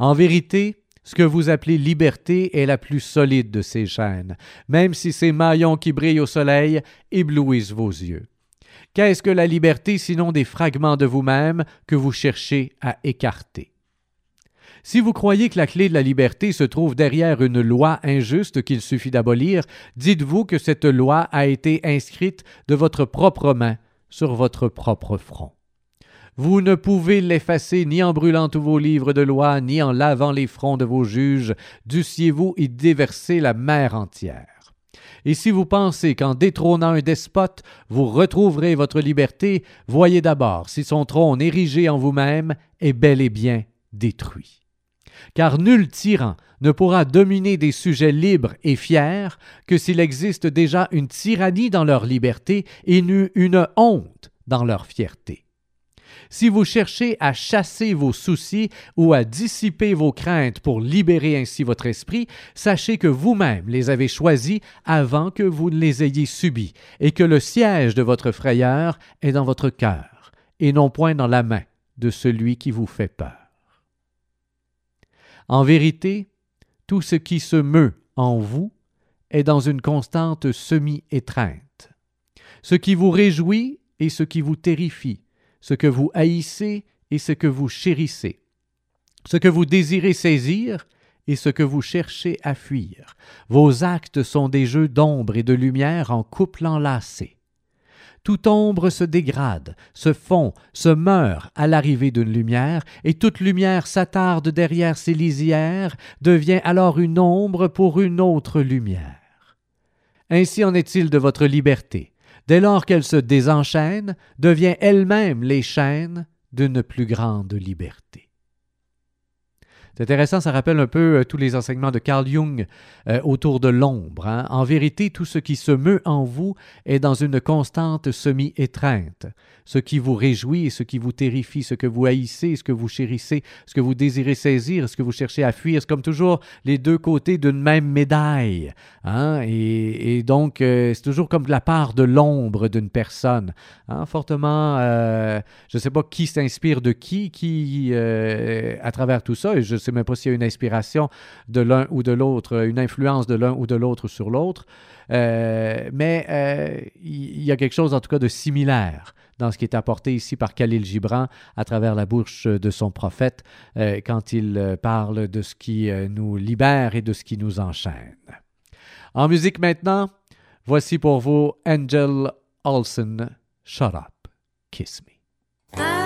En vérité, ce que vous appelez liberté est la plus solide de ces chaînes, même si ces maillons qui brillent au soleil éblouissent vos yeux. Qu'est-ce que la liberté sinon des fragments de vous-même que vous cherchez à écarter? Si vous croyez que la clé de la liberté se trouve derrière une loi injuste qu'il suffit d'abolir, dites-vous que cette loi a été inscrite de votre propre main sur votre propre front. Vous ne pouvez l'effacer ni en brûlant tous vos livres de loi, ni en lavant les fronts de vos juges, dussiez-vous y déverser la mer entière. Et si vous pensez qu'en détrônant un despote, vous retrouverez votre liberté, voyez d'abord si son trône érigé en vous-même est bel et bien détruit. Car nul tyran ne pourra dominer des sujets libres et fiers que s'il existe déjà une tyrannie dans leur liberté et une honte dans leur fierté. Si vous cherchez à chasser vos soucis ou à dissiper vos craintes pour libérer ainsi votre esprit, sachez que vous-même les avez choisis avant que vous ne les ayez subis, et que le siège de votre frayeur est dans votre cœur, et non point dans la main de celui qui vous fait peur. En vérité, tout ce qui se meut en vous est dans une constante semi-étreinte. Ce qui vous réjouit et ce qui vous terrifie, ce que vous haïssez et ce que vous chérissez, ce que vous désirez saisir et ce que vous cherchez à fuir. Vos actes sont des jeux d'ombre et de lumière en couple enlacé. Toute ombre se dégrade, se fond, se meurt à l'arrivée d'une lumière, et toute lumière s'attarde derrière ses lisières, devient alors une ombre pour une autre lumière. Ainsi en est-il de votre liberté dès lors qu'elle se désenchaîne, devient elle-même les chaînes d'une plus grande liberté. C'est intéressant, ça rappelle un peu euh, tous les enseignements de Carl Jung euh, autour de l'ombre. Hein. En vérité, tout ce qui se meut en vous est dans une constante semi-étreinte ce qui vous réjouit ce qui vous terrifie, ce que vous haïssez, ce que vous chérissez, ce que vous désirez saisir, ce que vous cherchez à fuir. C'est comme toujours les deux côtés d'une même médaille. Hein? Et, donc, euh, c'est toujours comme la part de l'ombre d'une personne. Hein? Fortement, je ne sais pas qui s'inspire de qui, qui à travers tout ça, et je sais même pas s'il y a une inspiration de l'un ou de l'autre, une influence de l'un ou de l'autre sur l'autre. mais il y a quelque chose en tout cas de similaire dans ce qui est apporté ici par Khalil Gibran à travers la bouche de son prophète euh, quand il euh, parle de ce qui euh, nous libère et de ce qui nous enchaîne. En musique maintenant, voici pour vous Angel Olsen, Shut Up, Kiss Me.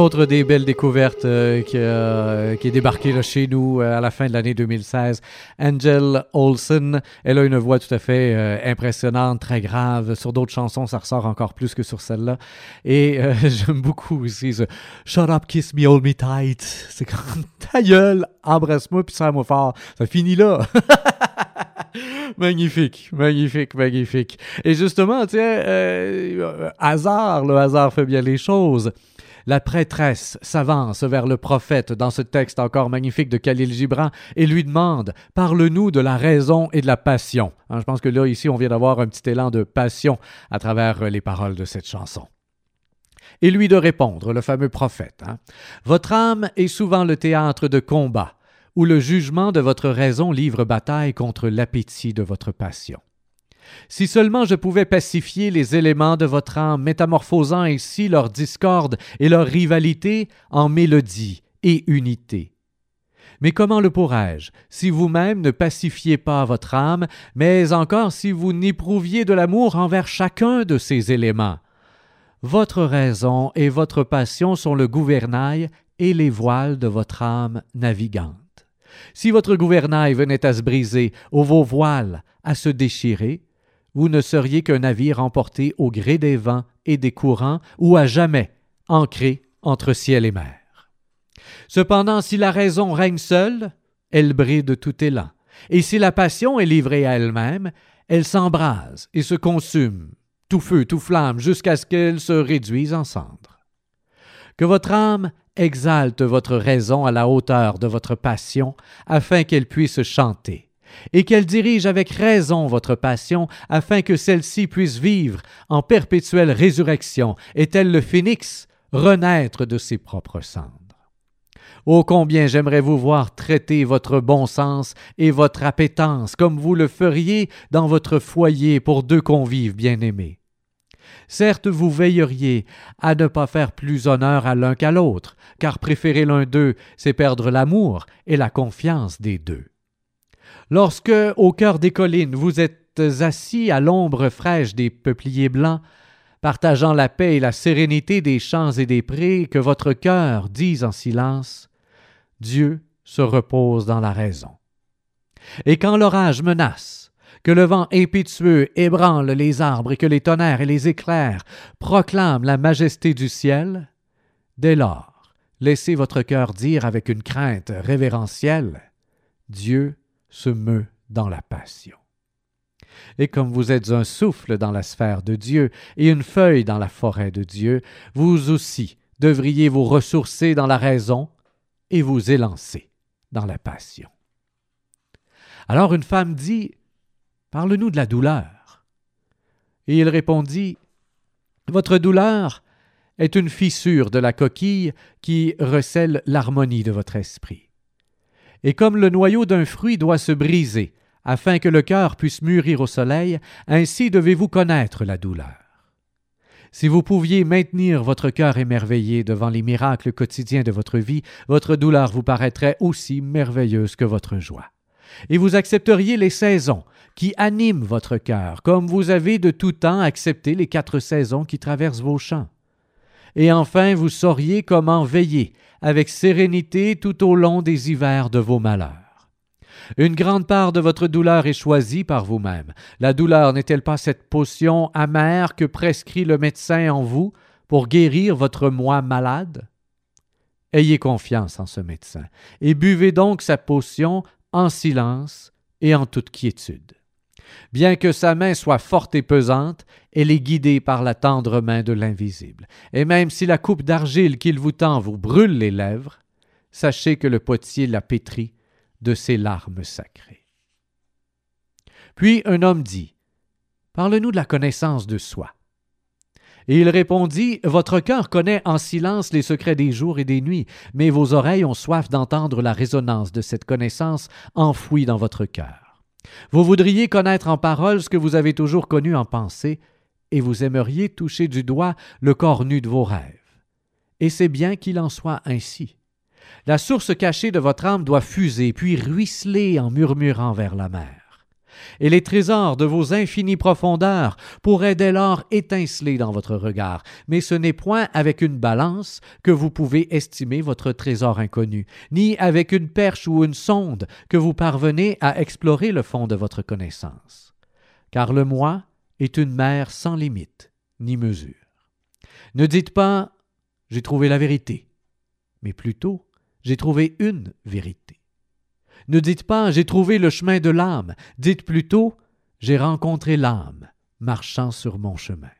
autre des belles découvertes euh, qui, euh, qui, est débarquée chez nous euh, à la fin de l'année 2016, Angel Olsen. Elle a une voix tout à fait impressionnante, très grave. Sur d'autres chansons, ça ressort encore plus que sur celle-là. Et j'aime beaucoup aussi ce Shut up, kiss me, hold me tight. C'est comme ta gueule, embrasse-moi puis serre-moi fort. Ça finit là. magnifique, magnifique, magnifique. Et justement, tiens, hasard, le hasard fait bien les choses. La prêtresse s'avance vers le prophète dans ce texte encore magnifique de Khalil Gibran et lui demande Parle-nous de la raison et de la passion. Hein, je pense que là, ici, on vient d'avoir un petit élan de passion à travers les paroles de cette chanson et lui de répondre, le fameux prophète. Hein. Votre âme est souvent le théâtre de combat, où le jugement de votre raison livre bataille contre l'appétit de votre passion. Si seulement je pouvais pacifier les éléments de votre âme, métamorphosant ainsi leur discorde et leur rivalité en mélodie et unité. Mais comment le pourrais-je, si vous-même ne pacifiez pas votre âme, mais encore si vous n'éprouviez de l'amour envers chacun de ces éléments? Votre raison et votre passion sont le gouvernail et les voiles de votre âme navigante. Si votre gouvernail venait à se briser, ou vos voiles à se déchirer, vous ne seriez qu'un navire emporté au gré des vents et des courants, ou à jamais ancré entre ciel et mer. Cependant, si la raison règne seule, elle brille de tout élan, et si la passion est livrée à elle-même, elle s'embrase et se consume, tout feu, tout flamme, jusqu'à ce qu'elle se réduise en cendres. Que votre âme exalte votre raison à la hauteur de votre passion, afin qu'elle puisse chanter et qu'elle dirige avec raison votre passion, afin que celle-ci puisse vivre en perpétuelle résurrection, et tel le phénix, renaître de ses propres cendres. Ô combien j'aimerais vous voir traiter votre bon sens et votre appétence comme vous le feriez dans votre foyer pour deux convives bien-aimés. Certes, vous veilleriez à ne pas faire plus honneur à l'un qu'à l'autre, car préférer l'un d'eux, c'est perdre l'amour et la confiance des deux. Lorsque, au cœur des collines, vous êtes assis à l'ombre fraîche des peupliers blancs, partageant la paix et la sérénité des champs et des prés, que votre cœur dise en silence Dieu se repose dans la raison. Et quand l'orage menace, que le vent impétueux ébranle les arbres et que les tonnerres et les éclairs proclament la majesté du ciel, dès lors, laissez votre cœur dire avec une crainte révérentielle Dieu se meut dans la passion. Et comme vous êtes un souffle dans la sphère de Dieu et une feuille dans la forêt de Dieu, vous aussi devriez vous ressourcer dans la raison et vous élancer dans la passion. Alors une femme dit Parle-nous de la douleur. Et il répondit Votre douleur est une fissure de la coquille qui recèle l'harmonie de votre esprit. Et comme le noyau d'un fruit doit se briser afin que le cœur puisse mûrir au soleil, ainsi devez-vous connaître la douleur. Si vous pouviez maintenir votre cœur émerveillé devant les miracles quotidiens de votre vie, votre douleur vous paraîtrait aussi merveilleuse que votre joie. Et vous accepteriez les saisons qui animent votre cœur, comme vous avez de tout temps accepté les quatre saisons qui traversent vos champs. Et enfin vous sauriez comment veiller avec sérénité tout au long des hivers de vos malheurs. Une grande part de votre douleur est choisie par vous-même. La douleur n'est-elle pas cette potion amère que prescrit le médecin en vous pour guérir votre moi malade? Ayez confiance en ce médecin, et buvez donc sa potion en silence et en toute quiétude. Bien que sa main soit forte et pesante, elle est guidée par la tendre main de l'invisible. Et même si la coupe d'argile qu'il vous tend vous brûle les lèvres, sachez que le potier l'a pétri de ses larmes sacrées. Puis un homme dit Parle-nous de la connaissance de soi. Et il répondit Votre cœur connaît en silence les secrets des jours et des nuits, mais vos oreilles ont soif d'entendre la résonance de cette connaissance enfouie dans votre cœur. Vous voudriez connaître en parole ce que vous avez toujours connu en pensée, et vous aimeriez toucher du doigt le corps nu de vos rêves. Et c'est bien qu'il en soit ainsi. La source cachée de votre âme doit fuser, puis ruisseler en murmurant vers la mer. Et les trésors de vos infinies profondeurs pourraient dès lors étinceler dans votre regard, mais ce n'est point avec une balance que vous pouvez estimer votre trésor inconnu, ni avec une perche ou une sonde que vous parvenez à explorer le fond de votre connaissance. Car le moi est une mer sans limite ni mesure. Ne dites pas J'ai trouvé la vérité, mais plutôt j'ai trouvé une vérité. Ne dites pas j'ai trouvé le chemin de l'âme, dites plutôt j'ai rencontré l'âme marchant sur mon chemin.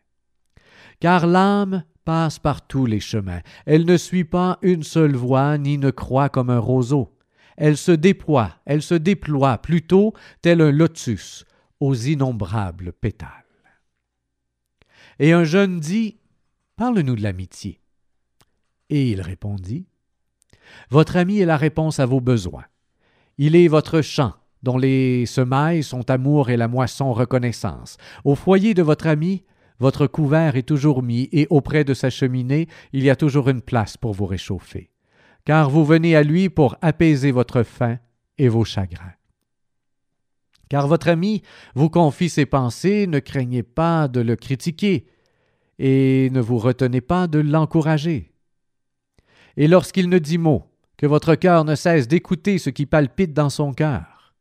Car l'âme passe par tous les chemins, elle ne suit pas une seule voie ni ne croit comme un roseau. Elle se déploie, elle se déploie plutôt tel un lotus aux innombrables pétales. Et un jeune dit Parle-nous de l'amitié. Et il répondit votre ami est la réponse à vos besoins. Il est votre champ, dont les semailles sont amour et la moisson reconnaissance. Au foyer de votre ami, votre couvert est toujours mis, et auprès de sa cheminée, il y a toujours une place pour vous réchauffer. Car vous venez à lui pour apaiser votre faim et vos chagrins. Car votre ami vous confie ses pensées, ne craignez pas de le critiquer, et ne vous retenez pas de l'encourager. Et lorsqu'il ne dit mot, que votre cœur ne cesse d'écouter ce qui palpite dans son cœur.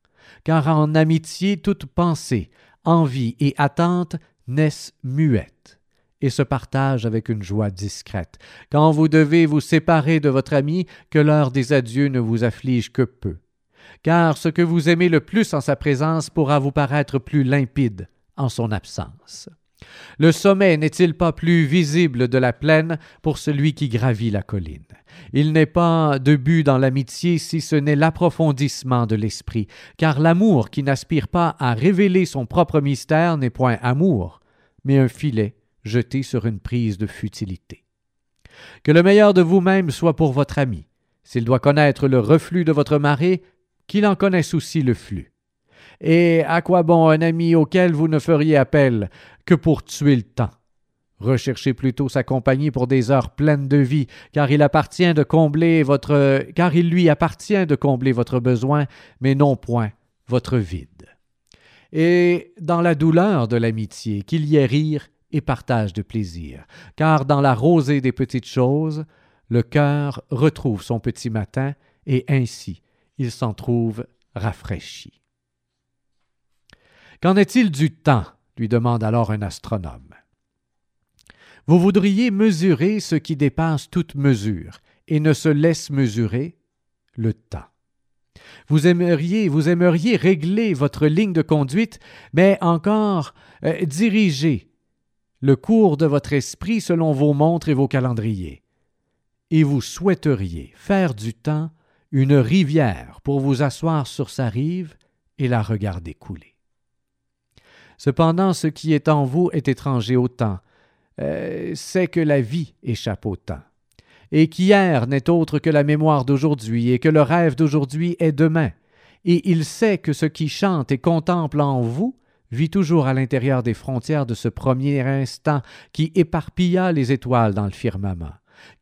Car en amitié toute pensée, envie et attente naissent muettes et se partagent avec une joie discrète. Quand vous devez vous séparer de votre ami, que l'heure des adieux ne vous afflige que peu. Car ce que vous aimez le plus en sa présence pourra vous paraître plus limpide en son absence. Le sommet n'est-il pas plus visible de la plaine pour celui qui gravit la colline? Il n'est pas de but dans l'amitié si ce n'est l'approfondissement de l'esprit, car l'amour qui n'aspire pas à révéler son propre mystère n'est point amour, mais un filet jeté sur une prise de futilité. Que le meilleur de vous-même soit pour votre ami. S'il doit connaître le reflux de votre marée, qu'il en connaisse aussi le flux. Et à quoi bon un ami auquel vous ne feriez appel que pour tuer le temps? Recherchez plutôt sa compagnie pour des heures pleines de vie, car il appartient de combler votre car il lui appartient de combler votre besoin, mais non point votre vide. Et dans la douleur de l'amitié, qu'il y ait rire et partage de plaisir, car dans la rosée des petites choses, le cœur retrouve son petit matin, et ainsi il s'en trouve rafraîchi. Qu'en est-il du temps lui demande alors un astronome. Vous voudriez mesurer ce qui dépasse toute mesure et ne se laisse mesurer le temps. Vous aimeriez, vous aimeriez régler votre ligne de conduite, mais encore euh, diriger le cours de votre esprit selon vos montres et vos calendriers. Et vous souhaiteriez faire du temps une rivière pour vous asseoir sur sa rive et la regarder couler. Cependant, ce qui est en vous est étranger au temps, euh, c'est que la vie échappe au temps, et qu'hier n'est autre que la mémoire d'aujourd'hui, et que le rêve d'aujourd'hui est demain, et il sait que ce qui chante et contemple en vous vit toujours à l'intérieur des frontières de ce premier instant qui éparpilla les étoiles dans le firmament.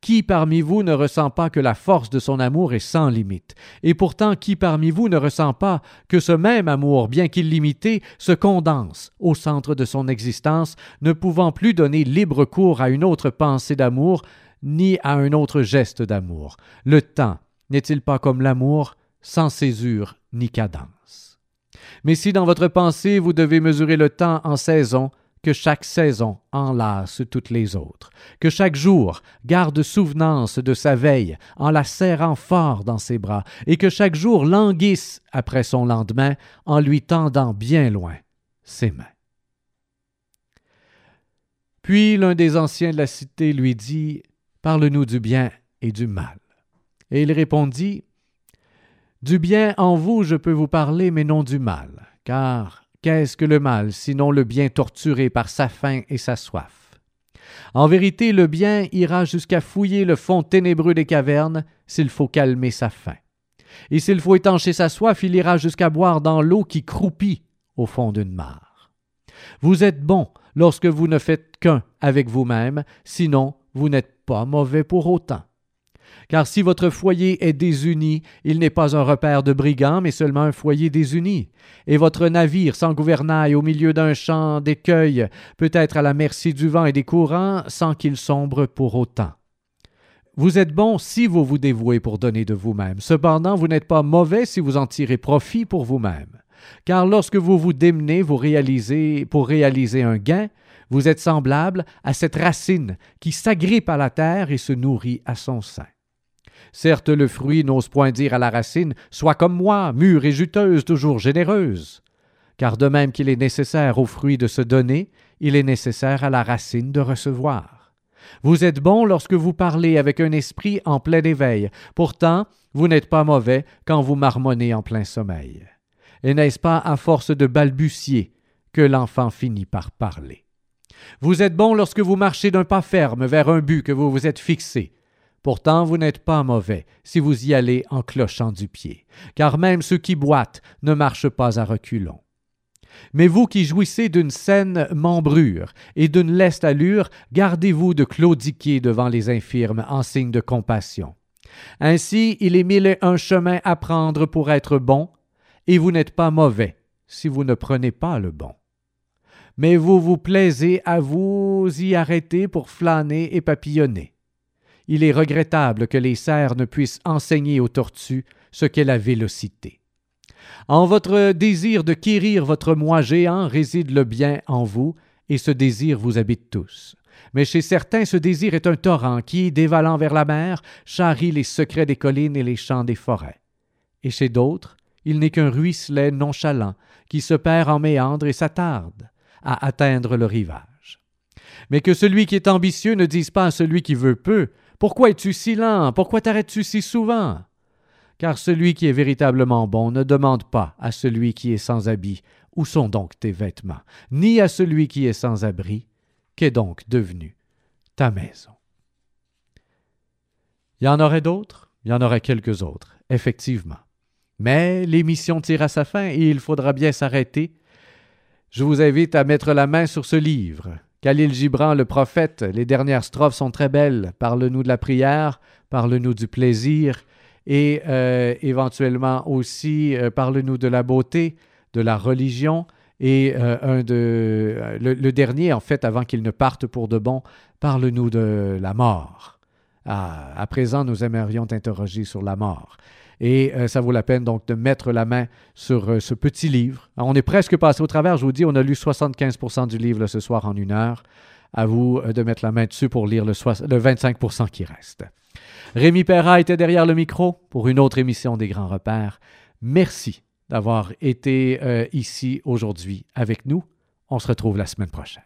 Qui parmi vous ne ressent pas que la force de son amour est sans limite? Et pourtant, qui parmi vous ne ressent pas que ce même amour, bien qu'il limité, se condense au centre de son existence, ne pouvant plus donner libre cours à une autre pensée d'amour, ni à un autre geste d'amour? Le temps n'est-il pas comme l'amour, sans césure ni cadence? Mais si dans votre pensée vous devez mesurer le temps en saisons, que chaque saison enlace toutes les autres, que chaque jour garde souvenance de sa veille en la serrant fort dans ses bras, et que chaque jour languisse après son lendemain en lui tendant bien loin ses mains. Puis l'un des anciens de la cité lui dit Parle-nous du bien et du mal. Et il répondit Du bien en vous je peux vous parler, mais non du mal, car Qu'est-ce que le mal, sinon le bien torturé par sa faim et sa soif? En vérité, le bien ira jusqu'à fouiller le fond ténébreux des cavernes s'il faut calmer sa faim. Et s'il faut étancher sa soif, il ira jusqu'à boire dans l'eau qui croupit au fond d'une mare. Vous êtes bon lorsque vous ne faites qu'un avec vous-même, sinon vous n'êtes pas mauvais pour autant car si votre foyer est désuni, il n'est pas un repère de brigands, mais seulement un foyer désuni. Et votre navire sans gouvernail au milieu d'un champ d'écueils peut être à la merci du vent et des courants sans qu'il sombre pour autant. Vous êtes bon si vous vous dévouez pour donner de vous-même. Cependant, vous n'êtes pas mauvais si vous en tirez profit pour vous-même. Car lorsque vous vous démenez pour réaliser un gain, vous êtes semblable à cette racine qui s'agrippe à la terre et se nourrit à son sein. Certes, le fruit n'ose point dire à la racine Sois comme moi, mûre et juteuse, toujours généreuse. Car de même qu'il est nécessaire au fruit de se donner, il est nécessaire à la racine de recevoir. Vous êtes bon lorsque vous parlez avec un esprit en plein éveil, pourtant vous n'êtes pas mauvais quand vous marmonnez en plein sommeil. Et n'est-ce pas à force de balbutier que l'enfant finit par parler? Vous êtes bon lorsque vous marchez d'un pas ferme vers un but que vous vous êtes fixé, Pourtant, vous n'êtes pas mauvais si vous y allez en clochant du pied, car même ceux qui boitent ne marchent pas à reculons. Mais vous qui jouissez d'une saine membrure et d'une leste allure, gardez-vous de claudiquer devant les infirmes en signe de compassion. Ainsi, il est mille un chemin à prendre pour être bon, et vous n'êtes pas mauvais si vous ne prenez pas le bon. Mais vous vous plaisez à vous y arrêter pour flâner et papillonner il est regrettable que les cerfs ne puissent enseigner aux tortues ce qu'est la vélocité. En votre désir de quérir votre moi géant réside le bien en vous, et ce désir vous habite tous. Mais chez certains, ce désir est un torrent qui, dévalant vers la mer, charrie les secrets des collines et les champs des forêts. Et chez d'autres, il n'est qu'un ruisselet nonchalant qui se perd en méandres et s'attarde à atteindre le rivage. Mais que celui qui est ambitieux ne dise pas à celui qui veut peu pourquoi es-tu si lent? Pourquoi t'arrêtes-tu si souvent? Car celui qui est véritablement bon ne demande pas à celui qui est sans habit Où sont donc tes vêtements? ni à celui qui est sans abri Qu'est donc devenu ta maison? Il y en aurait d'autres, il y en aurait quelques autres, effectivement. Mais l'émission tire à sa fin et il faudra bien s'arrêter. Je vous invite à mettre la main sur ce livre Khalil Gibran, le prophète, les dernières strophes sont très belles. Parle-nous de la prière, parle-nous du plaisir et euh, éventuellement aussi euh, parle-nous de la beauté, de la religion et euh, un de, le, dernier, en fait, avant qu'il ne parte pour de bon, parle-nous de la mort. Ah, à présent, nous aimerions t'interroger sur la mort. Et ça vaut la peine donc de mettre la main sur ce petit livre. on est presque passé au travers, je vous dis, on a lu 75% du livre ce soir en une heure. À vous de mettre la main dessus pour lire le, le 25% qui reste. Rémi Perra était derrière le micro pour une autre émission des Grands Repères. Merci d'avoir été euh, ici aujourd'hui avec nous. On se retrouve la semaine prochaine.